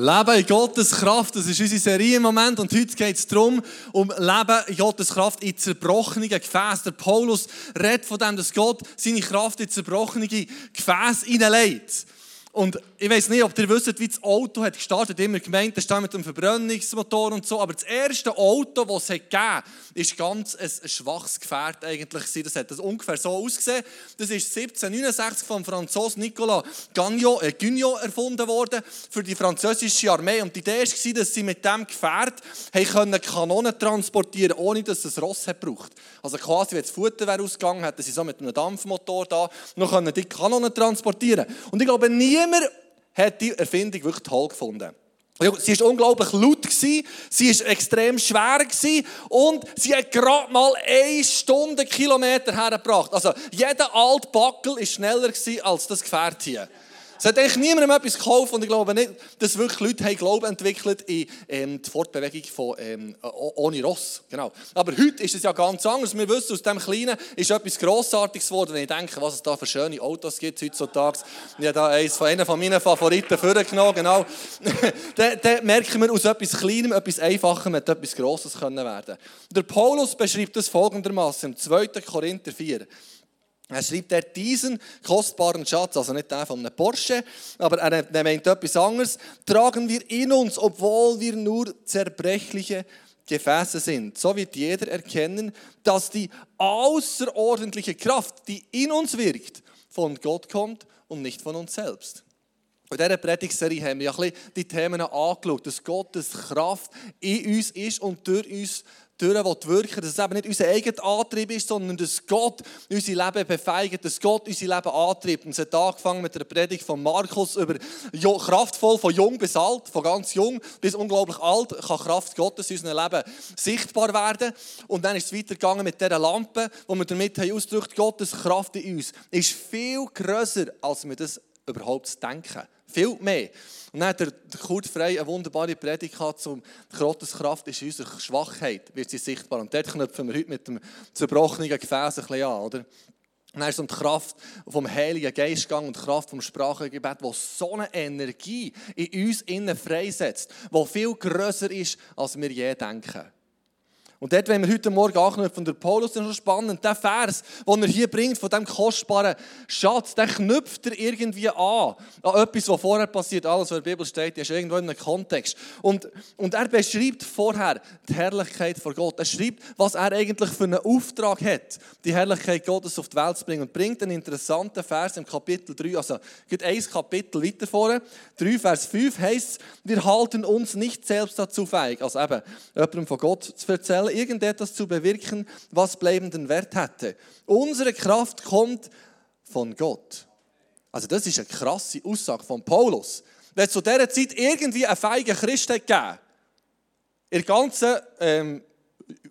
Leben in Gottes Kraft, das ist unsere Serie im Moment und heute geht es darum, um Leben in Gottes Kraft in zerbrochenen Gefäßen. Der Paulus redet von dem, dass Gott seine Kraft in zerbrochene Gefäße hineinlegt. Und ich weiß nicht, ob ihr wisst, wie das Auto hat gestartet. Immer gemeint, das ist mit dem Verbrennungsmotor und so. Aber das erste Auto, das es gegeben hat, ist ganz ein schwaches Gefährt eigentlich. Das hat das ungefähr so ausgesehen. Das ist 1769 vom Franzosen Nicolas Gagnon, äh, Guignot erfunden worden für die französische Armee. Und die Idee war, dass sie mit diesem Gefährt können Kanonen transportieren konnten, ohne dass es Ross hat gebraucht. Also quasi, wenn das Futter wäre ausgegangen, hätten sie so mit einem Dampfmotor da noch die Kanonen transportieren Und ich glaube, Niemand hat die Erfindung wirklich toll gefunden. Sie war unglaublich laut, sie war extrem schwer und sie hat gerade mal eine Stunde Kilometer hergebracht. Also jeder alte Backel war schneller als das Gefährt hier. Es hat eigentlich niemandem etwas gekauft und ich glaube nicht, dass wirklich Leute haben Glauben entwickelt in ähm, die Fortbewegung von, ähm, ohne Ross. Genau. Aber heute ist es ja ganz anders. Wir wissen, aus dem Kleinen ist etwas Grossartiges geworden. Wenn ich denke, was es da für schöne Autos gibt heutzutage. Ich habe da eines von, einer von meinen Favoriten vorgenommen. Genau. dann, dann merken wir, aus etwas Kleinem, etwas Einfachem, mit etwas Grosses können werden. Der Paulus beschreibt das folgendermaßen im 2. Korinther 4. Er schreibt er diesen kostbaren Schatz, also nicht der von einem Porsche, aber er, er meint etwas anderes, tragen wir in uns, obwohl wir nur zerbrechliche Gefäße sind. So wird jeder erkennen, dass die außerordentliche Kraft, die in uns wirkt, von Gott kommt und nicht von uns selbst. In dieser Predigtserie haben wir ja ein bisschen die Themen angeschaut, dass Gottes Kraft in uns ist und durch uns durch wirken dass es eben nicht unser eigener Antrieb ist, sondern dass Gott unser Leben befeigt, dass Gott unser Leben antreibt. Und es hat angefangen mit der Predigt von Markus über kraftvoll von jung bis alt, von ganz jung bis unglaublich alt, kann Kraft Gottes in unserem Leben sichtbar werden. Und dann ist es weitergegangen mit dieser Lampe, wo wir damit haben ausgedrückt, Gottes Kraft in uns ist viel grösser, als wir das überhaupt denken. Viel mehr. Und dann hat der Kurt Frey eine wunderbare Predigt gehabt zum Gottes Kraft ist in unserer Schwachheit, wird sie sichtbar. Und dort knüpfen wir heute mit dem zerbrochenen Gefäß ein bisschen an, oder? Und dann ist es um die Kraft vom Heiligen Geist und die Kraft vom Sprachengebet, die so eine Energie in uns innen freisetzt, die viel grösser ist, als wir je denken. Und dort, wenn wir heute Morgen anknüpfen, der Paulus ist schon spannend, der Vers, den er hier bringt, von diesem kostbaren Schatz, der knüpft er irgendwie an, an etwas, was vorher passiert, alles, was in der Bibel steht, ist irgendwo in einem Kontext. Und, und er beschreibt vorher die Herrlichkeit von Gott. Er schreibt, was er eigentlich für einen Auftrag hat, die Herrlichkeit Gottes auf die Welt zu bringen. Und bringt einen interessanten Vers im Kapitel 3, also geht ein Kapitel weiter vorne, 3, Vers 5 heißt wir halten uns nicht selbst dazu feig, also eben jemandem von Gott zu erzählen, irgendetwas zu bewirken, was bleibenden Wert hätte. Unsere Kraft kommt von Gott. Also das ist eine krasse Aussage von Paulus. Wenn es zu dieser Zeit irgendwie einen feigen Christ gegeben in der ganzen ähm,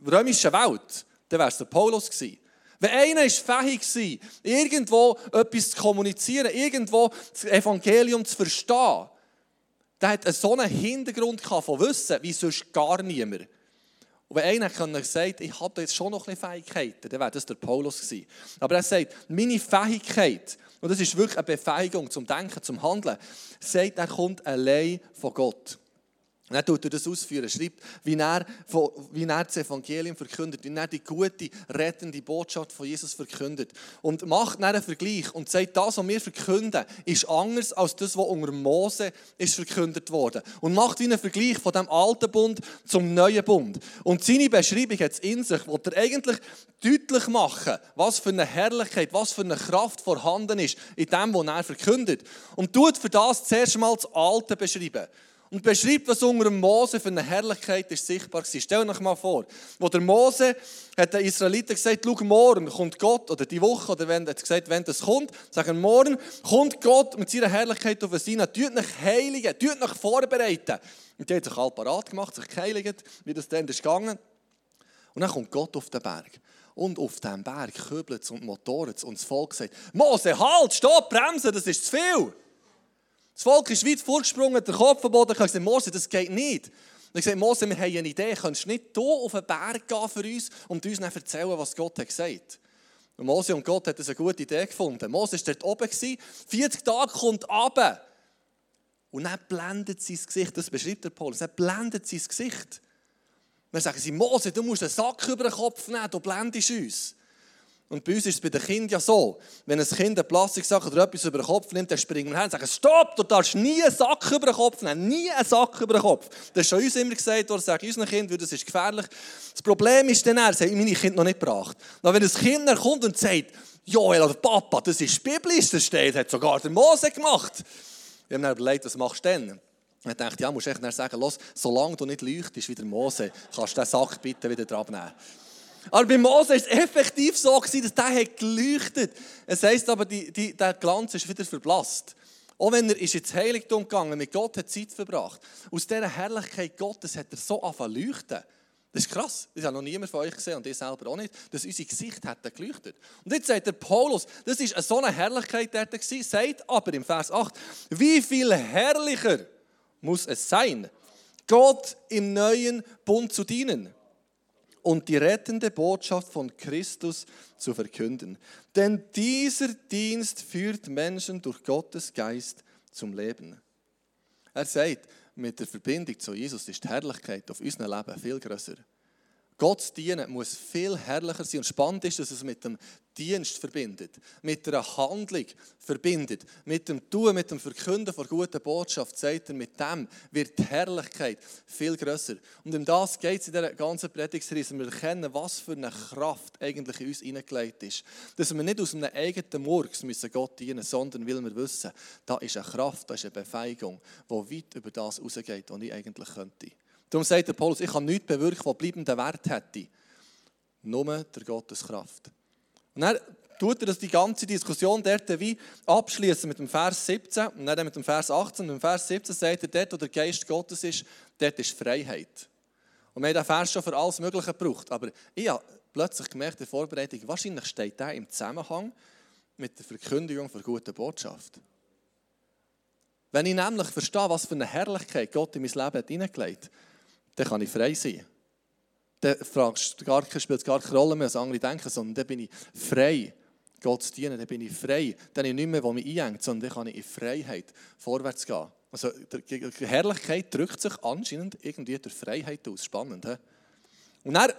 römischen Welt, dann wäre es der Paulus gewesen. Wenn einer ist fähig war, irgendwo etwas zu kommunizieren, irgendwo das Evangelium zu verstehen, der hat so einen Hintergrund von Wissen wie sonst gar niemand. Und wenn einer gesagt ich habe jetzt schon noch ein bisschen Fähigkeiten, dann wäre das der Paulus gewesen. Aber er sagt, meine Fähigkeit, und das ist wirklich eine Befähigung zum Denken, zum Handeln, sagt, er kommt allein von Gott. Dann tut er das ausführen, schreibt, wie er, wie er das Evangelium verkündet, wie er die gute, rettende Botschaft von Jesus verkündet. Und macht einen Vergleich und sagt, das, was wir verkünden, ist anders als das, was unter Mose ist verkündet wurde. Und macht einen Vergleich von dem alten Bund zum neuen Bund. Und seine Beschreibung hat es in sich, wo er eigentlich deutlich machen, was für eine Herrlichkeit, was für eine Kraft vorhanden ist in dem, was er verkündet. Und tut für das zuerst mal das Alte beschreiben und beschreibt, was unter dem Mose für eine Herrlichkeit ist sichtbar war. Stell euch mal vor, wo der Mose hat den Israeliten gesagt, schau, morgen kommt Gott, oder die Woche, oder wenn, hat gesagt, wenn das kommt, sagen, morgen kommt Gott mit seiner Herrlichkeit auf Sinai, tut euch heiligen, tut euch vorbereiten. Und die haben sich alle parat gemacht, sich geheiligt, wie das dann ist gegangen. Und dann kommt Gott auf den Berg. Und auf diesem Berg kübelt es und motoret es und das Volk sagt, Mose, halt, stopp, bremsen, das ist zu viel. Das Volk ist weit vorgesprungen, der Kopf am Boden, und gesagt, Mose, das geht nicht. Und ich gesagt, Mose, wir haben eine Idee, kannst du nicht hier auf den Berg gehen für uns und uns dann erzählen, was Gott hat gesagt und Mose und Gott haben eine gute Idee gefunden. Mose war dort oben, 40 Tage kommt runter. Und dann blendet sein Gesicht, das beschreibt der Paulus, er blendet sein Gesicht. Wir sagen sie, Mose, du musst einen Sack über den Kopf nehmen, du blendest uns. Und bei uns ist es bei den Kindern ja so, wenn ein Kind eine Plastiksack oder etwas über den Kopf nimmt, dann springen wir her und sagen, stopp, du darfst nie einen Sack über den Kopf nehmen, nie einen Sack über den Kopf. Das ist schon uns immer gesagt worden, sagen unseren Kindern, das ist gefährlich. Das Problem ist dann, das haben meine Kinder noch nicht gebracht. Aber wenn ein Kind kommt und sagt, Joel oder Papa, das ist biblisch, das steht, hat sogar der Mose gemacht. Wir haben dann überlegt, was machst du denn? Ich dachte, ja, musst du echt sagen, los, solange du nicht leuchtest wie der Mose, kannst du den Sack bitte wieder dran nehmen. Aber bei Mose war es effektiv so, dass der hat geleuchtet Es heisst aber, die, die, der Glanz ist wieder verblasst. Auch wenn er ist ins Heiligtum gegangen, mit Gott hat Zeit verbracht. Aus dieser Herrlichkeit Gottes hat er so angefangen leuchten. Das ist krass. Das hat noch niemand von euch gesehen und ich selber auch nicht, dass unser Gesicht hat geleuchtet. Und jetzt sagt der Paulus, das ist so eine Herrlichkeit dort gewesen, sagt aber im Vers 8, wie viel herrlicher muss es sein, Gott im neuen Bund zu dienen und die rettende Botschaft von Christus zu verkünden. Denn dieser Dienst führt Menschen durch Gottes Geist zum Leben. Er sagt, mit der Verbindung zu Jesus ist die Herrlichkeit auf unserem Leben viel größer. Gott dienen muss viel herrlicher sein. Und spannend ist, dass es mit dem Dienst verbindet, mit einer Handlung verbindet, mit dem Tun, mit dem Verkünden von guter Botschaft, sagt er, mit dem wird die Herrlichkeit viel größer. Und um das geht es in dieser ganzen Predigtserie, wir erkennen, was für eine Kraft eigentlich in uns hineingelegt ist. Dass wir nicht aus einem eigenen Murks müssen Gott dienen sondern weil wir wissen, da ist eine Kraft, da ist eine Befähigung, die weit über das rausgeht, was ich eigentlich könnte. Darum sagt der Paulus, ich kann nichts bewirken, was bleibenden Wert hätte. Nur der Gotteskraft. Und dann tut er das die ganze Diskussion dort wie abschließen mit dem Vers 17 und dann mit dem Vers 18. Und im Vers 17 sagt er, dort, wo der Geist Gottes ist, dort ist Freiheit. Und wir haben diesen Vers schon für alles Mögliche gebraucht. Aber ich habe plötzlich gemerkt in Vorbereitung, wahrscheinlich steht der im Zusammenhang mit der Verkündigung der guten Botschaft. Wenn ich nämlich verstehe, was für eine Herrlichkeit Gott in mein Leben hineingelegt hat, dann kann ich frei sein. Dann gar, spielt es gar keine Rolle mehr, was andere denken, sondern dann bin ich frei, Gott zu dienen, dann bin ich frei. Dann bin ich nicht mehr, wo mich einhängt, sondern dann kann ich in Freiheit vorwärts gehen. Also die Herrlichkeit drückt sich anscheinend irgendwie durch Freiheit aus. Spannend, he? Und dann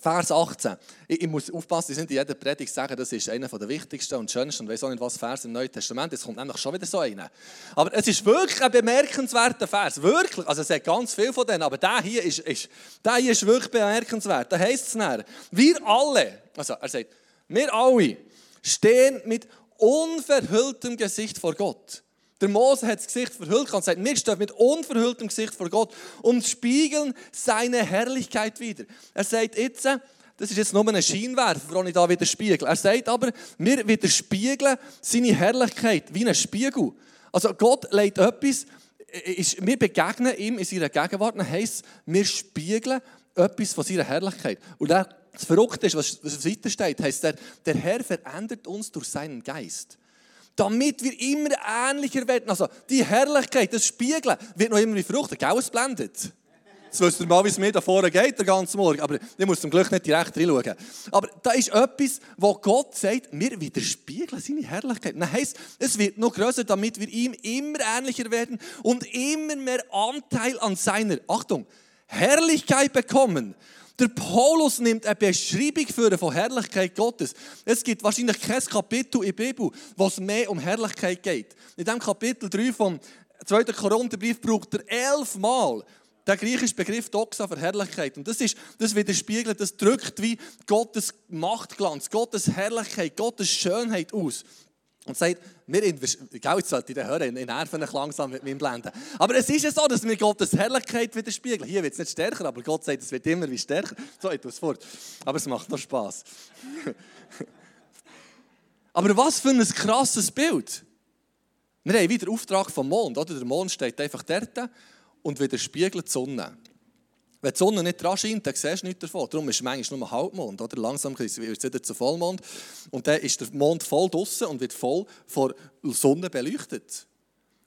Vers 18. Ich, ich, muss aufpassen, ich sind in jeder Predigt sagen, das ist einer der wichtigsten und schönsten und weiß auch nicht, was Vers im Neuen Testament Es kommt nämlich schon wieder so einer. Aber es ist wirklich ein bemerkenswerter Vers. Wirklich. Also es hat ganz viel von denen, aber der hier ist, ist, der hier ist wirklich bemerkenswert. Da heißt es näher, wir alle, also er sagt, wir alle stehen mit unverhülltem Gesicht vor Gott. Der Mose hat das Gesicht verhüllt und sagt, wir stehen mit unverhülltem Gesicht vor Gott und spiegeln seine Herrlichkeit wieder. Er sagt jetzt, das ist jetzt nur ein Scheinwerfer, den ich da wieder spiegel. Er sagt aber, wir widerspiegeln seine Herrlichkeit wie ein Spiegel. Also Gott legt etwas, ist, wir begegnen ihm in seiner Gegenwart, das heisst, wir spiegeln etwas von seiner Herrlichkeit. Und das Verrückte ist, was, was weiter steht, heisst, der, der Herr verändert uns durch seinen Geist damit wir immer ähnlicher werden. Also die Herrlichkeit, das Spiegeln, wird noch immer wie Frucht. Gell, es blendet. Jetzt wisst ihr mal, wie es mir da vorne geht, den ganzen Morgen. Aber ich muss zum Glück nicht direkt reinschauen. Aber da ist etwas, wo Gott sagt, wir widerspiegeln seine Herrlichkeit. Das heisst, es wird noch größer, damit wir ihm immer ähnlicher werden und immer mehr Anteil an seiner, Achtung, Herrlichkeit bekommen. Der Paulus nimmt eine Beschreibung für von Herrlichkeit Gottes. Es gibt wahrscheinlich kein Kapitel in der Bibel, wo es mehr um Herrlichkeit geht. In diesem Kapitel 3 vom 2. Korintherbrief braucht er elfmal der griechische Begriff Doxa für Herrlichkeit. Und das, ist, das widerspiegelt, das drückt wie Gottes Machtglanz, Gottes Herrlichkeit, Gottes Schönheit aus und sagt, wir investieren, jetzt sollte ich hören, ich nerven mich langsam mit meinem Blenden. Aber es ist ja so, dass wir Gottes Herrlichkeit widerspiegeln. Hier wird es nicht stärker, aber Gott sagt, es wird immer wie stärker. So, ich tue es fort. Aber es macht noch Spass. aber was für ein krasses Bild. Wir haben wieder Auftrag vom Mond. Oder? Der Mond steht einfach dort und widerspiegelt die Sonne. Wenn die Sonne nicht dran scheint, dann siehst du nichts davon. Darum ist es manchmal nur Halbmond. Oder? Langsam wird es wieder zu Vollmond. Und dann ist der Mond voll draußen und wird voll von der Sonne beleuchtet.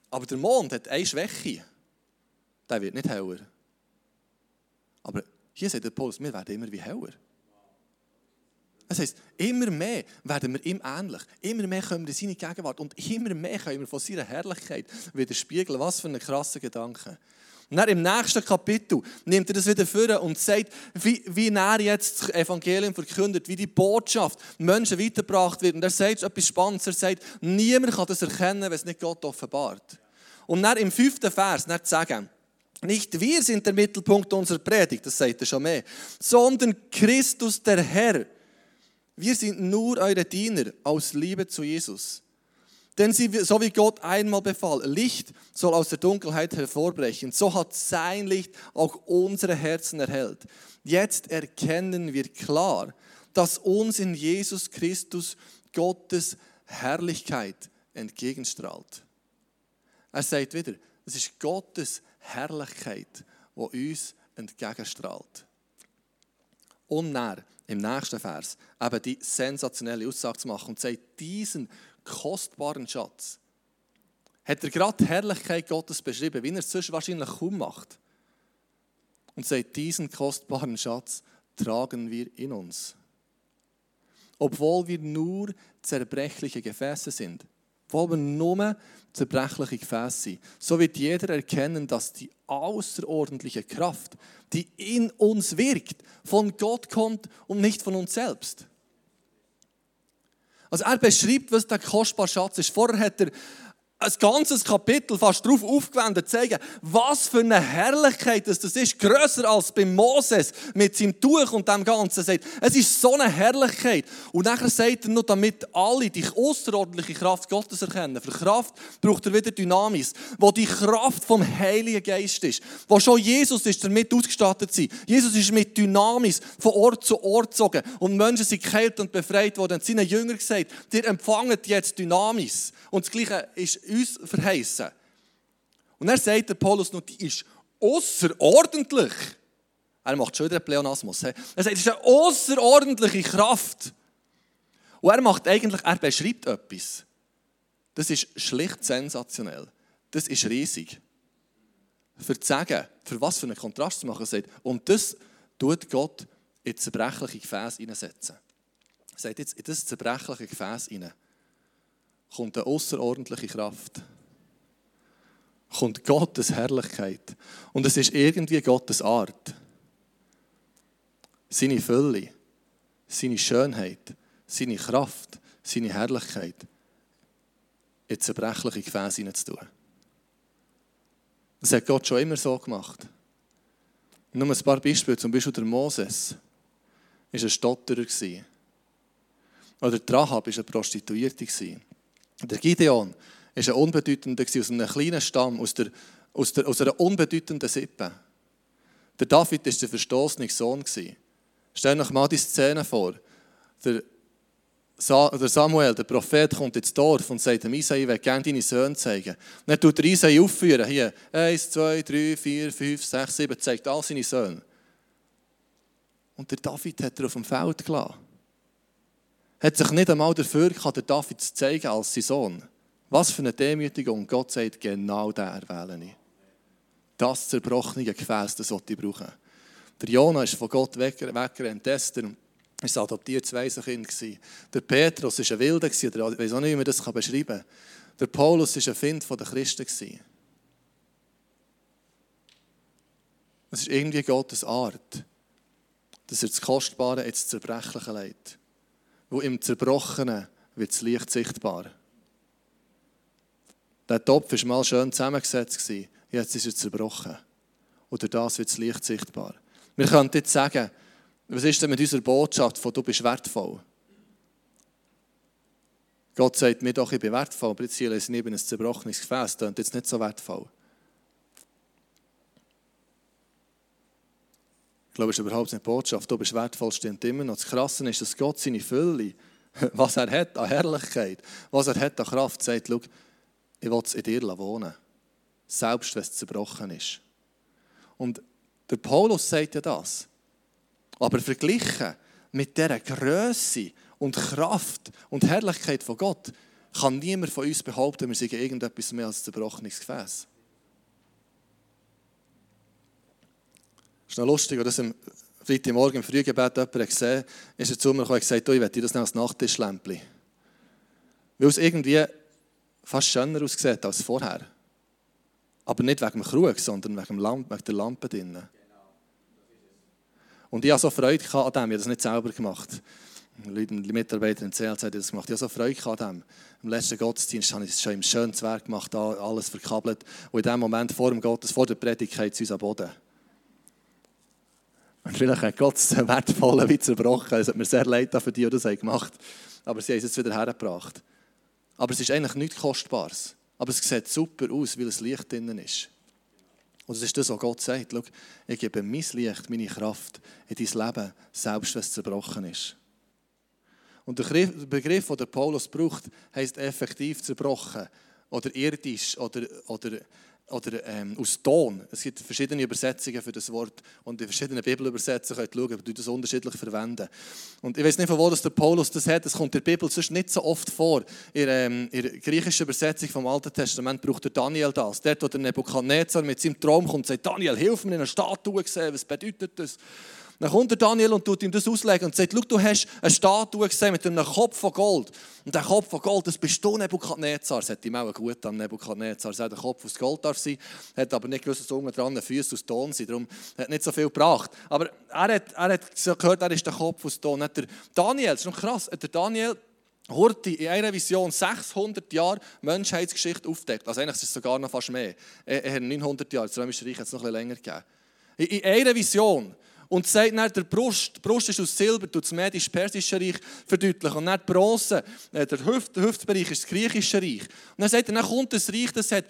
Aber der Mond hat eine Schwäche. Der wird nicht heller. Aber hier sagt der Paulus, wir werden immer wie heller. Das heisst, immer mehr werden wir ihm ähnlich. Immer mehr kommen wir in seine Gegenwart. Und immer mehr können wir von seiner Herrlichkeit widerspiegeln. Was für ein krasser Gedanke. Und dann im nächsten Kapitel nimmt er das wieder vor und sagt, wie, wie er jetzt das Evangelium verkündet, wie die Botschaft Menschen weitergebracht wird. Und er sagt etwas Spannendes. Er sagt, niemand kann das erkennen, wenn es nicht Gott offenbart. Und dann im fünften Vers, dann sagen, nicht wir sind der Mittelpunkt unserer Predigt, das sagt er schon mehr, sondern Christus der Herr. Wir sind nur eure Diener aus Liebe zu Jesus. Denn sie, so wie Gott einmal befahl, Licht soll aus der Dunkelheit hervorbrechen, so hat sein Licht auch unsere Herzen erhellt. Jetzt erkennen wir klar, dass uns in Jesus Christus Gottes Herrlichkeit entgegenstrahlt. Er sagt wieder, es ist Gottes Herrlichkeit, die uns entgegenstrahlt. Und dann, im nächsten Vers, eben die sensationelle Aussage zu machen und sagt, diesen kostbaren Schatz hat er gerade die Herrlichkeit Gottes beschrieben, wie er es sonst wahrscheinlich kaum macht. Und sagt, diesen kostbaren Schatz tragen wir in uns. Obwohl wir nur zerbrechliche Gefäße sind, obwohl wir nur zerbrechliche Gefäße sind, so wird jeder erkennen, dass die außerordentliche Kraft, die in uns wirkt, von Gott kommt und nicht von uns selbst. Also er beschreibt, was der kostbare Schatz ist. Vorher hat er ein ganzes Kapitel fast darauf aufgewendet, zu zeigen, was für eine Herrlichkeit das ist. Größer als bei Moses mit seinem Tuch und dem Ganzen. Sagt, es ist so eine Herrlichkeit. Und nachher sagt er noch, damit alle die außerordentliche Kraft Gottes erkennen. Für Kraft braucht er wieder Dynamis, wo die Kraft vom Heiligen Geist ist. Wo schon Jesus ist, damit ausgestattet sind. Jesus ist mit Dynamis von Ort zu Ort gezogen. Und Menschen sind geheilt und befreit worden. Und seinen Jüngern gesagt, ihr empfangt jetzt Dynamis. Und das Gleiche ist uns verheißen. Und er sagt der Paulus noch, die ist außerordentlich. Er macht schon wieder einen Pleonasmus. Er sagt, es ist eine außerordentliche Kraft. Und er macht eigentlich, er beschreibt etwas. Das ist schlicht sensationell. Das ist riesig. Für zu sagen, für was für einen Kontrast zu machen, sagt, und das tut Gott in zerbrechliche Gefäße hineinsetzen. Er sagt jetzt, in das zerbrechliche Gefäß hinein kommt eine außerordentliche Kraft. Kommt Gottes Herrlichkeit. Und es ist irgendwie Gottes Art. Seine Fülle, seine Schönheit, seine Kraft, seine Herrlichkeit in zerbrechliche Gefäße hineinzutun. Das hat Gott schon immer so gemacht. Nur ein paar Beispiele, zum Beispiel der Moses war ein Stotterer. Oder der Rahab war eine Prostituierte. Der Gideon war ein Unbedeutender aus einem kleinen Stamm, aus, der, aus, der, aus einer unbedeutenden Sippe. Der David war der verstoßene Sohn. Stell dir mal die Szene vor. Der, Samuel, der Prophet, kommt ins Dorf und sagt dem Isai, ich will gerne deine Söhne zeigen. Dann tut der Isai aufführen. Hier, eins, zwei, drei, vier, fünf, sechs, sieben, zeigt all seine Söhne. Und der David hat er auf dem Feld gelassen hat sich nicht einmal dafür gehabt, der David zu zeigen als sein Sohn. Was für eine Demütigung. Gott sagt, genau der erwähle ich. Das zerbrochene Gefäß, das sollte ich brauchen. Der Jona ist von Gott weggerannt. Esther war ein adoptiertes Waisenkind. Der Petrus war ein Wilder, ich weiß auch nicht, wie man das beschreiben kann. Der Paulus war ein Find der Christen. Es ist irgendwie Gottes Art, dass er das Kostbare ins Zerbrechliche legt wo im Zerbrochenen wird das Licht sichtbar. Der Topf war mal schön zusammengesetzt, jetzt ist er zerbrochen. Durch das wird das Licht sichtbar. Wir können jetzt sagen, was ist denn mit unserer Botschaft von «Du bist wertvoll»? Gott sagt mir doch, ich bin wertvoll, aber jetzt hier lese ich ein zerbrochenes Gefäß, das ist jetzt nicht so wertvoll. Ich glaube, es ist überhaupt nicht Botschaft. Du bist wertvoll, stimmt immer noch. Das Krasse ist, dass Gott seine Fülle, was er hat an Herrlichkeit, was er hat an Kraft, sagt, schau, ich will es in dir wohnen. Selbst wenn es zerbrochen ist. Und der Paulus sagt ja das. Aber verglichen mit dieser Größe und Kraft und Herrlichkeit von Gott kann niemand von uns behaupten, wir seien irgendetwas mehr als ein zerbrochenes Gefäß. Ist noch lustig, das im Freitagmorgen im Frühgebet jemanden gesehen, ist er zu mir gekommen und gesagt, oh, ich dir das als Nachttischlämpchen. Weil es irgendwie fast schöner aussieht als vorher. Aber nicht wegen dem Krug, sondern wegen, dem Lamp, wegen der Lampe drinnen. Und ich hatte so Freude an dem, ich habe das nicht selber gemacht. Leute, die Mitarbeiter im CLC haben das gemacht. Ich hatte so Freude an dem. Im letzten Gottesdienst habe ich es schon im schönen Werk gemacht, alles verkabelt. Und in dem Moment vor dem Gottes, vor der Predigt, geht es uns am Boden. Und vielleicht hat Gott es wertvoll wie zerbrochen. Es hat mir sehr leid für die, die das gemacht haben. Aber sie haben es jetzt wieder hergebracht. Aber es ist eigentlich nichts Kostbares. Aber es sieht super aus, weil es Licht drinnen ist. Und das ist das, was Gott sagt. Schau, ich gebe mein Licht, meine Kraft in dein Leben, selbst wenn es zerbrochen ist. Und der Begriff, den Paulus braucht, heißt effektiv zerbrochen oder irdisch oder, oder oder ähm, aus Ton. Es gibt verschiedene Übersetzungen für das Wort und in verschiedenen Bibelübersetzungen könnt ihr schauen, ob das unterschiedlich verwenden. Und ich weiß nicht, von wo das der Paulus das hat. Das kommt in der Bibel sonst nicht so oft vor. In, ähm, in der griechischen Übersetzung vom Alten Testament braucht der Daniel das. Dort, wo der Nebukadnezar mit seinem Traum kommt und sagt, Daniel, hilf mir, in einer Statue gesehen, was bedeutet das? Dann kommt der Daniel und tut ihm das auslegen und sagt, du hast eine Statue gesehen mit einem Kopf von Gold. Und der Kopf von Gold, das bist du Nebukadnezar. Das hat ihm auch gut am Nebukadnezar. Er der Kopf aus Gold darf sein, hat aber nicht gewusst, dass unten dran Füße aus Ton sind. Darum hat nicht so viel gebracht. Aber er hat, er hat gehört, er ist der Kopf aus Ton. Hat der Daniel, das ist noch krass, hat der Daniel Horti in einer Vision 600 Jahre Menschheitsgeschichte aufdeckt. Also eigentlich ist es sogar noch fast mehr. Er hat 900 Jahre, das Römische Reich hat es noch ein bisschen länger gegeben. In einer Vision und sagt dann, der Brust, die Brust ist aus Silber, tut das medisch-persische Reich verdeutlichen. Und dann die Bronze, äh, der, Hüft, der Hüftbereich ist das griechische Reich. Und dann sagt er, dann kommt das Reich, das hat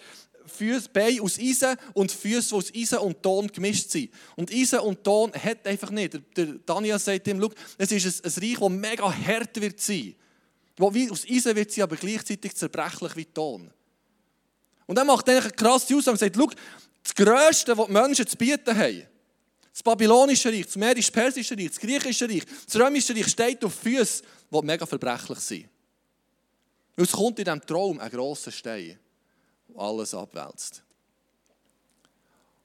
Füße, aus Eisen und Füße, die aus Eisen und Ton gemischt sind. Und Eisen und Ton hat einfach nicht. Der, Daniel sagt ihm, es ist ein, ein Reich, das mega hart wird sein. Wo wie aus Eisen wird sein, aber gleichzeitig zerbrechlich wie Ton. Und er macht eigentlich eine krasse Aussage und sagt, schau, das Größte, was die Menschen zu bieten haben, das babylonische Reich, das medisch-persische Reich, das griechische Reich, das römische Reich steht auf Füßen, die mega verbrechlich sind. Und es kommt in diesem Traum ein grosser Stein, der alles abwälzt.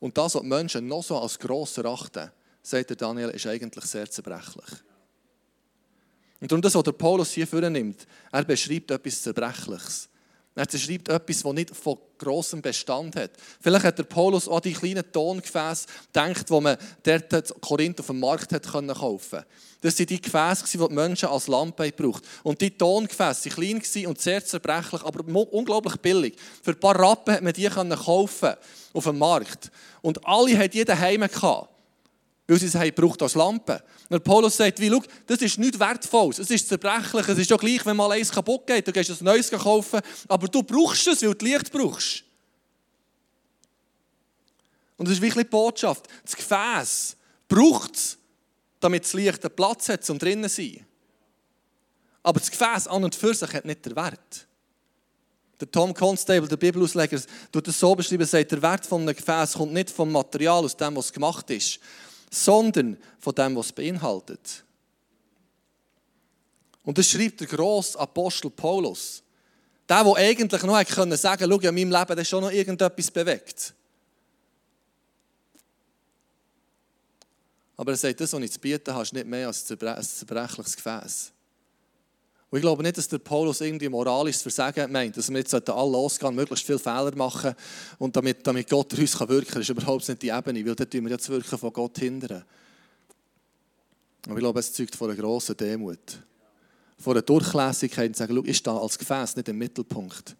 Und das, was die Menschen noch so als gross erachten, sagt der Daniel, ist eigentlich sehr zerbrechlich. Und darum das, was der Paulus hier vornimmt, er beschreibt etwas Zerbrechliches. Er beschreibt etwas, das nicht von grossem Bestand hat. Vielleicht hat der Paulus auch die kleinen Tongefäße gedacht, die man dort in Korinth auf dem Markt hat kaufen konnte. Das waren die Gefäße, die die Menschen als Lampe braucht. Und die Tongefäße waren klein und sehr zerbrechlich, aber unglaublich billig. Für ein paar Rappen hat man die kaufen auf dem Markt. Und alle hatten jeden Heim gehabt weil sie es haben braucht als Lampe. Und Paulus sagt, wie, schau, das ist nichts Wertvolles, es ist zerbrechlich, es ist ja gleich, wenn mal eins kaputt geht, du gehst ein neues kaufen, aber du brauchst es, weil du Licht brauchst. Und das ist wirklich die Botschaft. Das Gefäß braucht es, damit das Licht einen Platz hat, um drinnen zu sein. Aber das Gefäß an und für sich hat nicht den Wert. Der Tom Constable, der Bibelausleger, tut es so beschreiben, sagt, der Wert von einem Gefäß kommt nicht vom Material, aus dem, was gemacht ist, sondern von dem, was es beinhaltet. Und das schreibt der grosse Apostel Paulus. Der, der eigentlich noch hätte können sagen schau, in meinem Leben ist schon noch irgendetwas bewegt. Aber er sagt, das, was ich zu bieten habe, ist nicht mehr als ein zerbrechliches Gefäß. Und ich glaube nicht, dass der Paulus irgendwie moralisches Versagen meint, dass wir jetzt alle losgehen, möglichst viele Fehler machen und damit, damit Gott durch uns wirken kann, ist überhaupt nicht die Ebene, weil dann tun wir das Wirken von Gott hindern. Aber ich glaube, es zeugt von einer grossen Demut. Von einer Durchlässigkeit und sagen, schau, ich stehe als Gefäß nicht im Mittelpunkt.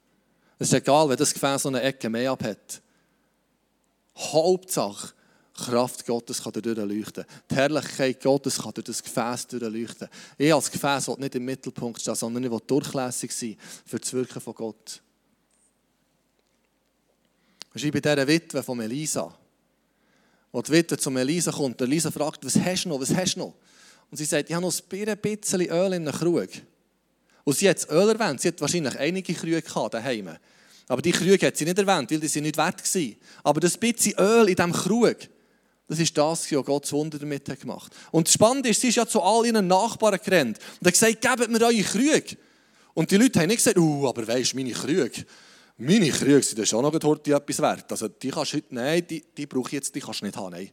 Es ist egal, wenn das Gefäß so eine Ecke mehr abhat. Hauptsache, Kraft Gottes kann durchleuchten. Die Herrlichkeit Gottes kann durch das Gefäß durchleuchten. Ich als Gefäß will nicht im Mittelpunkt stehen, sondern ich will durchlässig sein für das Wirken von Gott. Ich schreibe bei dieser Witwe von Elisa. Als die Witwe zu Elisa kommt, Elisa fragt, was hast du noch, was hast du noch? Und sie sagt, ich habe noch ein bisschen Öl in einem Krug. Und sie hat das Öl erwähnt, sie hat wahrscheinlich einige Krüge daheim. Aber die Krüge hat sie nicht erwähnt, weil die nicht wert waren. Aber das bisschen Öl in diesem Krug, das ist das, was Gott Wunder damit gemacht hat. Und das Spannende ist, sie ist ja zu all ihren Nachbarn gerannt und hat gesagt, gebt mir eure Krüge. Und die Leute haben nicht gesagt, uh, aber weisst meine Krüge, meine Krüge sind schon noch heute etwas wert. Also die kannst du heute, nein, die, die brauche ich jetzt, die kannst du nicht haben, nein.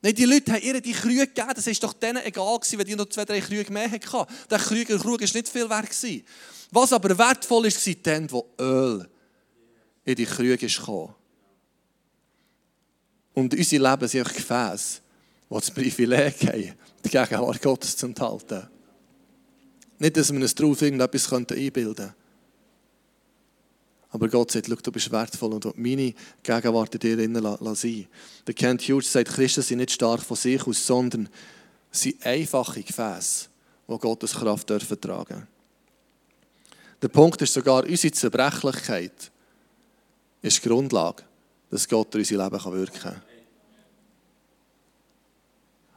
Nein, die Leute haben ihr die Krüge gegeben. Das war doch denen egal gewesen, wenn die noch zwei, drei Krüge mehr hatten. Der Krüger Krug war nicht viel wert. Gewesen. Was aber wertvoll ist, war dann, wo Öl in die Krüge kam. Und unsere Leben sind auch Gefäße, die das Privileg haben, die Gegenwart Gottes zu enthalten. Nicht, dass wir uns darauf irgendetwas einbilden könnten. Aber Gott sagt, du bist wertvoll und meine Gegenwart in dir innen sein. Der Kent Hughes sagt, Christen sind nicht stark von sich aus, sondern sind einfache Gefäße, die Gottes Kraft dürfen tragen. Der Punkt ist sogar, unsere Zerbrechlichkeit ist die Grundlage, dass Gott in unser Leben wirken kann.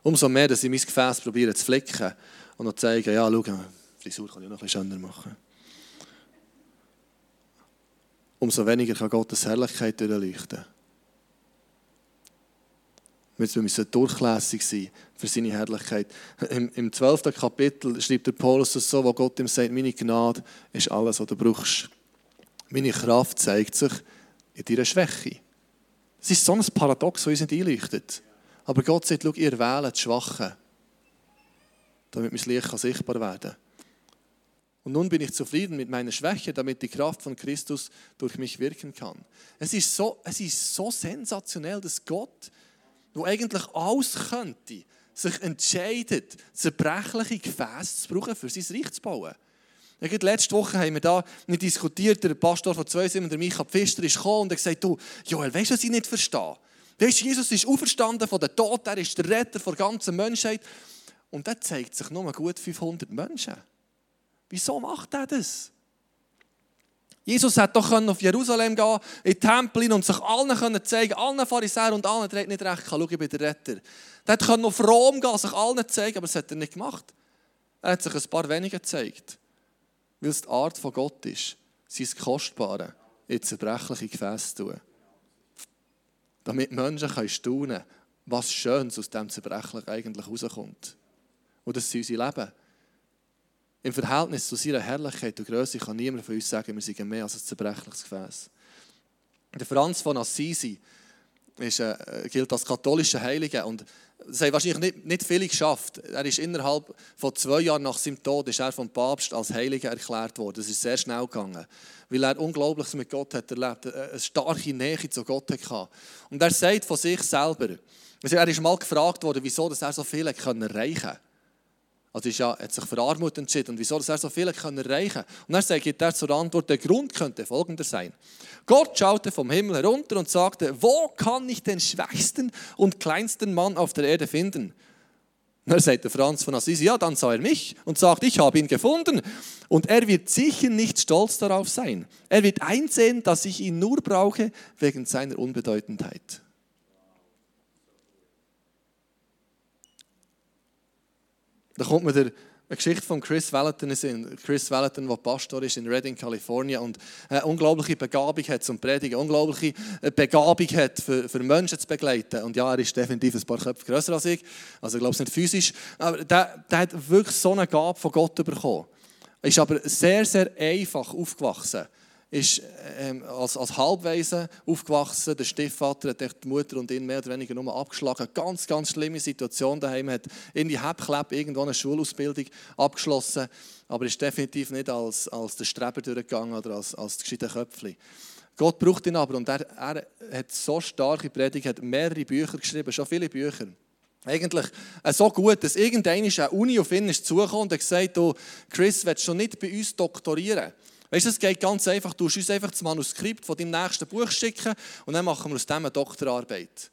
Umso mehr, dass ich mein Gefäß probiere zu flicken und noch zeigen, ja, schau, Frisur kann ich noch ein bisschen schöner machen umso weniger kann Gottes Herrlichkeit durchleuchten. Wir müssen durchlässig sein für seine Herrlichkeit. Im, Im 12. Kapitel schreibt der Paulus das so, wo Gott ihm sagt, meine Gnade ist alles, was du brauchst. Meine Kraft zeigt sich in deiner Schwäche. Es ist so ein Paradox, das uns nicht einleuchtet. Aber Gott sagt, schau, ihr wählt die Schwachen, damit mein Licht sichtbar werden kann. Und nun bin ich zufrieden mit meiner Schwäche, damit die Kraft von Christus durch mich wirken kann. Es ist so, es ist so sensationell, dass Gott, wo eigentlich alles könnte, sich entscheidet, zerbrechliche Gefäße zu brauchen, für sein Reich zu bauen. Ja, letzte Woche haben wir da nicht diskutiert, der Pastor von zwei Simmen, der Michael Pfister, ist gekommen und hat gesagt, du, Joel, weißt du, was ich nicht verstehe? Weißt, Jesus ist auferstanden von den Toten, er ist der Retter der ganzen Menschheit. Und da zeigt sich nur gut 500 Menschen. Wieso macht er das? Jesus hätte doch auf Jerusalem gehen, in den Tempel und sich allen können zeigen, allen Pharisäern und allen, die nicht recht. Schau, ich bin der Retter. Der hätte auf Rom gehen, sich allen zeigen, aber das hat er nicht gemacht. Er hat sich ein paar weniger gezeigt, weil es die Art von Gott ist, sein Kostbare in zerbrechliche Gefäße zu tun. Damit Menschen können staunen was Schönes aus dem Zerbrechlichen eigentlich rauskommt. Und das ist unser Leben. Im Verhältnis zu seiner Herrlichkeit und Größe kann niemand von uns sagen, wir sind mehr als ein zerbrechliches Gefäß. Der Franz von Assisi ist, äh, gilt als katholischer Heiliger und das haben wahrscheinlich nicht, nicht viele geschafft. Er ist innerhalb von zwei Jahren nach seinem Tod ist er vom Papst als Heiliger erklärt worden. Das ist sehr schnell gegangen, weil er Unglaubliches mit Gott hat erlebt, äh, eine starke Nähe zu Gott hatte. Und er sagt von sich selber, also er ist mal gefragt worden, wieso er so viel erreichen konnte. Also ist ja, hat sich für Armut entschieden. Und wieso dass er so viele können erreichen Und er sagt er zur Antwort, der Grund könnte folgender sein. Gott schaute vom Himmel herunter und sagte, wo kann ich den schwächsten und kleinsten Mann auf der Erde finden? Und er sagte Franz von Assisi, ja, dann sah er mich und sagt, ich habe ihn gefunden. Und er wird sicher nicht stolz darauf sein. Er wird einsehen, dass ich ihn nur brauche wegen seiner Unbedeutendheit. Da kommt mir der, eine Geschichte von Chris Valentin in Chris Valentin, der Pastor ist in Redding, Kalifornien und eine unglaubliche Begabung hat zum Predigen, eine unglaubliche äh, Begabung hat, für, für Menschen zu begleiten. Und ja, er ist definitiv ein paar Köpfe größer als ich, also ich glaube es nicht physisch, aber der, der hat wirklich so eine Gabe von Gott bekommen. Er ist aber sehr, sehr einfach aufgewachsen ist ähm, als, als Halbwaise aufgewachsen. Der Stiefvater hat die Mutter und ihn mehr oder weniger nur abgeschlagen. Ganz, ganz schlimme Situation daheim. Hat in die Hebkleb irgendwo eine Schulausbildung abgeschlossen, aber ist definitiv nicht als, als der Streber durchgegangen oder als, als gescheiter Köpfli. Gott braucht ihn aber und er, er hat so starke Predigt, hat mehrere Bücher geschrieben, schon viele Bücher. Eigentlich äh, so gut, dass irgendeiner eine Uni auf ihn zugekommen und hat gesagt, oh, Chris, willst du schon nicht bei uns doktorieren? Weißt du, es geht ganz einfach. Du musst uns einfach das Manuskript von deinem nächsten Buch schicken und dann machen wir aus dem eine Doktorarbeit.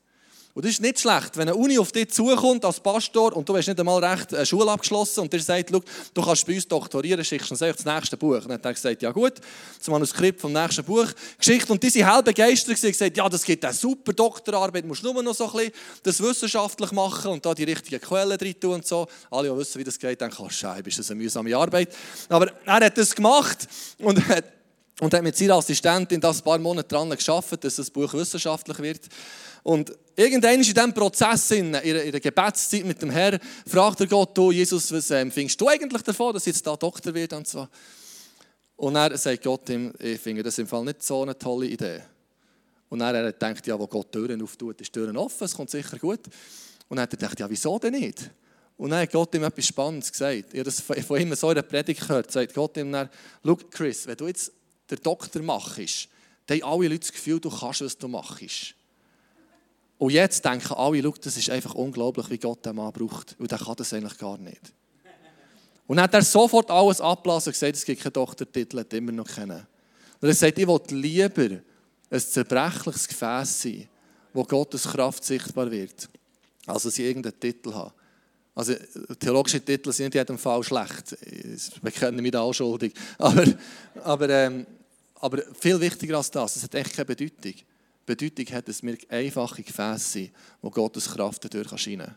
Und das ist nicht schlecht, wenn eine Uni auf dich zukommt als Pastor und du hast nicht einmal recht eine Schule abgeschlossen und dir sagt, du kannst bei uns doktorieren, schickst uns einfach das nächste Buch. Und dann hat er gesagt, ja gut, das Manuskript vom nächsten Buch geschickt und diese halb begeistert und gesagt, ja, das gibt eine super Doktorarbeit, musst nur noch so ein bisschen das wissenschaftlich machen und da die richtigen Quellen drin tun und so. Alle, die wissen, wie das geht, denken, oh Scheibe, ist das eine mühsame Arbeit. Aber er hat das gemacht und hat und hat mit seiner Assistentin das ein paar Monate daran geschafft, dass das Buch wissenschaftlich wird. Und irgendwann in diesem Prozess, in ihrer Gebetszeit mit dem Herrn, fragt er Gott, du Jesus, was ähm, du eigentlich davon, dass jetzt da Doktor wird und so. Und er sagt Gott ihm, ich finde das im Fall nicht so eine tolle Idee. Und er, er denkt, ja, wo Gott Türen auftut, ist Türen offen, es kommt sicher gut. Und dann hat er gedacht, ja, wieso denn nicht? Und dann hat Gott ihm etwas Spannendes gesagt. Ich habe das von ihm so in Predigt gehört. Sagt Gott ihm dann, schau Chris, wenn du jetzt den Doktor machst, dann haben alle Leute das Gefühl, du kannst, was du machst. Und jetzt denken alle, schau, das ist einfach unglaublich, wie Gott den Mann braucht. Und der kann das eigentlich gar nicht. Und dann hat er sofort alles abblasen und gesagt, es gibt keinen Doktortitel, hat immer noch keinen. Und er sagt, ich will lieber ein zerbrechliches Gefäß sein, wo Gottes Kraft sichtbar wird, als dass ich irgendeinen Titel habe. Also theologische Titel sind in jedem Fall schlecht. Wir kennen mich da auch schuldig. Aber, aber, ähm, aber viel wichtiger als das, es hat echt keine Bedeutung. Bedeutung hat, dass wir einfache Gefäße sind, wo Gottes Kraft dadurch erscheinen kann.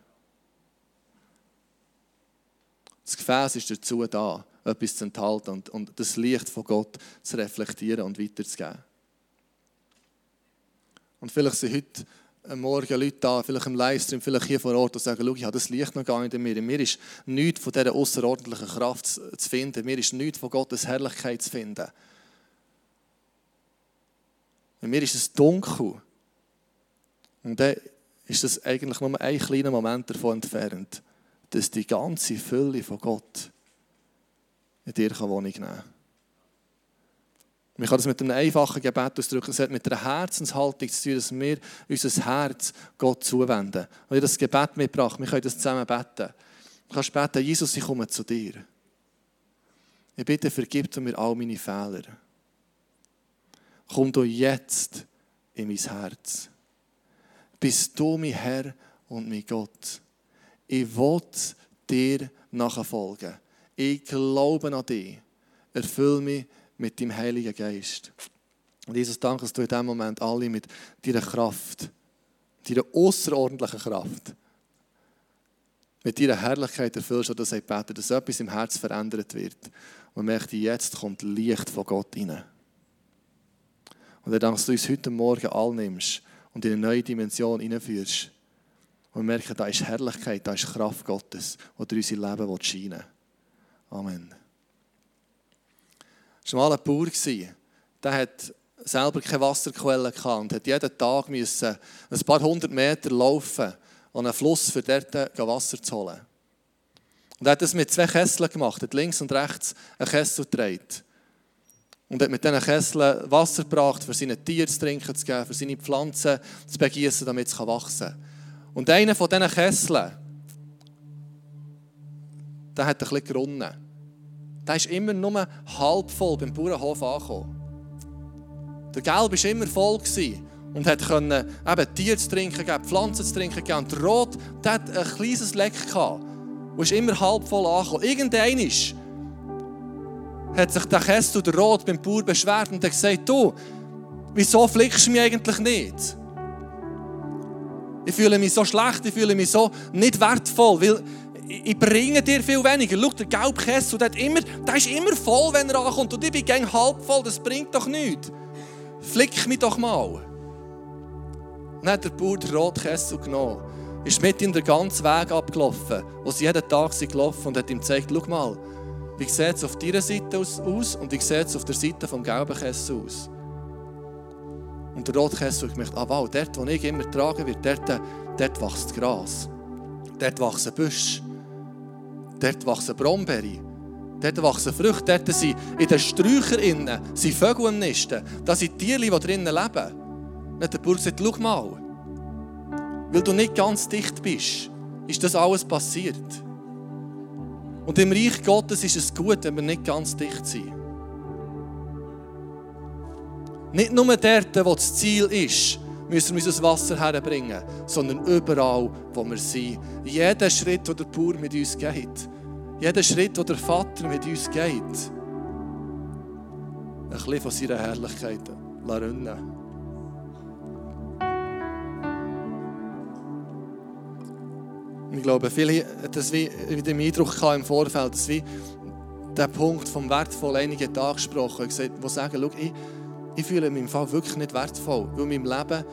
Das Gefäß ist dazu da, etwas zu enthalten und, und das Licht von Gott zu reflektieren und weiterzugeben. Und vielleicht sind heute Morgen Leute da, vielleicht im Livestream, vielleicht hier vor Ort, die sagen, schau, ich habe das Licht noch gar nicht in mir. In mir ist nichts von dieser außerordentlichen Kraft zu finden. In mir ist nichts von Gottes Herrlichkeit zu finden. In mir ist es dunkel. Und dann ist das eigentlich nur ein kleiner Moment davon entfernt, dass die ganze Fülle von Gott in dir Wohnung nehmen kann. Man kann das mit einem einfachen Gebet ausdrücken. Es hat mit einer Herzenshaltung zu tun, dass wir unser Herz Gott zuwenden. Und ich das Gebet mitgebracht. Wir können das zusammen beten. Du kannst beten, Jesus, ich komme zu dir. Ich bitte, vergib mir all meine Fehler. Komm du jetzt in mein Herz. Bist du mein Herr und mein Gott. Ich will dir nachfolgen. Ich glaube an dich. Erfüll mich mit dem Heiligen Geist. Und Jesus, danke, dass du in diesem Moment alle mit deiner Kraft, deiner außerordentlichen Kraft, mit deiner Herrlichkeit erfüllst, dass ich bete, dass etwas im Herz verändert wird. Und merke, jetzt kommt Licht von Gott rein. Und danke, dass du uns heute Morgen all nimmst und in eine neue Dimension hineinführst. Und wir merken, da ist Herrlichkeit, da ist Kraft Gottes, die durch unser Leben scheinen will. Amen. Es war mal ein Bauer, der hat selber keine Wasserquelle gehabt und hat jeden Tag müssen ein paar hundert Meter laufen an einen Fluss, für dort Wasser zu holen. Und er hat das mit zwei Kesseln gemacht, hat links und rechts einen Kessel gedreht. Und hat mit diesen Kesseln Wasser gebracht, für seine Tiere zu trinken zu geben, für seine Pflanzen zu begießen, damit es wachsen kann. Und einer von diesen Kesseln, der hat ein bisschen gerunnen. Der ist immer nur halb voll beim Bauernhof angekommen. Der Gelb war immer voll und hat können, eben Tiere zu trinken geben, Pflanzen zu trinken geben. Und der Rot, der hat ein kleines Leck gehabt und ist immer halb voll angekommen. Irgendein hat sich der Kessel der Rot beim Bauer beschwert und hat gesagt, du, wieso flickst du mich eigentlich nicht? Ich fühle mich so schlecht, ich fühle mich so nicht wertvoll, weil ich bringe dir viel weniger. Schau, der gelbe Kessel, der, immer, der ist immer voll, wenn er ankommt. Und ich bin gegen halb voll, das bringt doch nichts. Flick mich doch mal. Dann hat der Bauer den roten Kessel genommen, ist mit ihm den ganzen Weg abgelaufen, wo sie jeden Tag sind gelaufen und hat ihm gezeigt, schau mal, wie sieht es auf deiner Seite aus und wie sieht es auf der Seite vom gelben Kessel aus. Und der rote Kessel gemerkt, ah wow, dort, wo ich immer tragen wird, dort, dort wächst Gras. Dort wachsen Büsche. Dort wachsen Brombeere. Dort wachsen Früchte. Dort sind in den Sträuchern innen sind Vögel am Nisten. Das sind Tiere, die drinnen leben. Hat der Bauer gesagt, schau mal. Weil du nicht ganz dicht bist, ist das alles passiert. Und im Reich Gottes ist es gut, wenn wir nicht ganz dicht sind. Nicht nur dort, wo das Ziel ist, müssen wir unser Wasser herbringen, sondern überall, wo wir sind. Jeder Schritt, den der Bauer mit uns geht, jeder Schritt, den der Vater mit uns geht, ein bisschen von seiner Herrlichkeit rinnen. Ich glaube, viele das wie, wie den Eindruck im Vorfeld, dass wie der Punkt vom wertvoll einige Tage gesprochen, wo sagen, schau, ich, ich fühle mich im Fall wirklich nicht wertvoll, weil in meinem Leben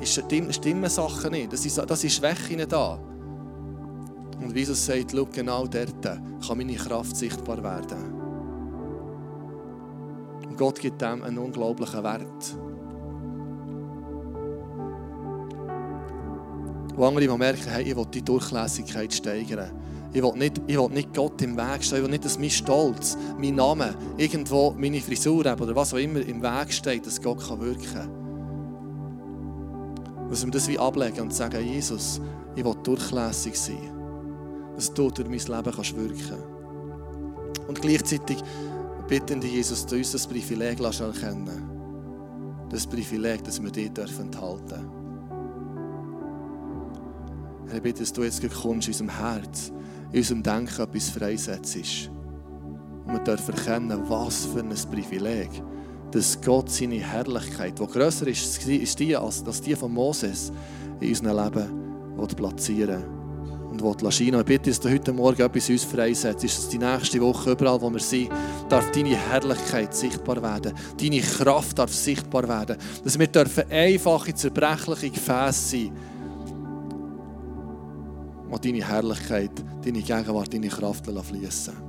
ist, stimmen Sachen nicht. Das ist, das ist Schwäche da. Und Jesus sagt, schau, genau dort kann meine Kraft sichtbar werden. Und Gott gibt dem einen unglaublichen Wert. Wo andere mal merken, hey, ich will die Durchlässigkeit steigern. Ich will, nicht, ich will nicht Gott im Weg stehen. Ich will nicht, dass mein Stolz, mein Name, irgendwo meine Frisur oder was auch immer im Weg steht, dass Gott kann wirken kann. Müssen wir das wie ablegen und sagen, Jesus, ich will durchlässig sein. Dass du durch mein Leben kannst wirken Und gleichzeitig bitten die Jesus, dass du uns das Privileg erkennen Das Privileg, dass wir dich enthalten dürfen. Herr, bitte, dass du jetzt kommst in unserem Herz, in unserem Denken etwas freisetzt. Und wir dürfen erkennen, was für ein Privileg, dass Gott seine Herrlichkeit, die grösser ist, ist die als, als die von Moses, in unserem Leben platzieren und will scheinen. Ich bitte, dass du heute Morgen etwas uns freisetzt, dass die nächste Woche, überall wo wir sind, darf deine Herrlichkeit sichtbar werden. Deine Kraft darf sichtbar werden. Dass wir dürfen einfache, zerbrechliche Gefäße sein wo deine Herrlichkeit, deine Gegenwart, deine Kraft fließen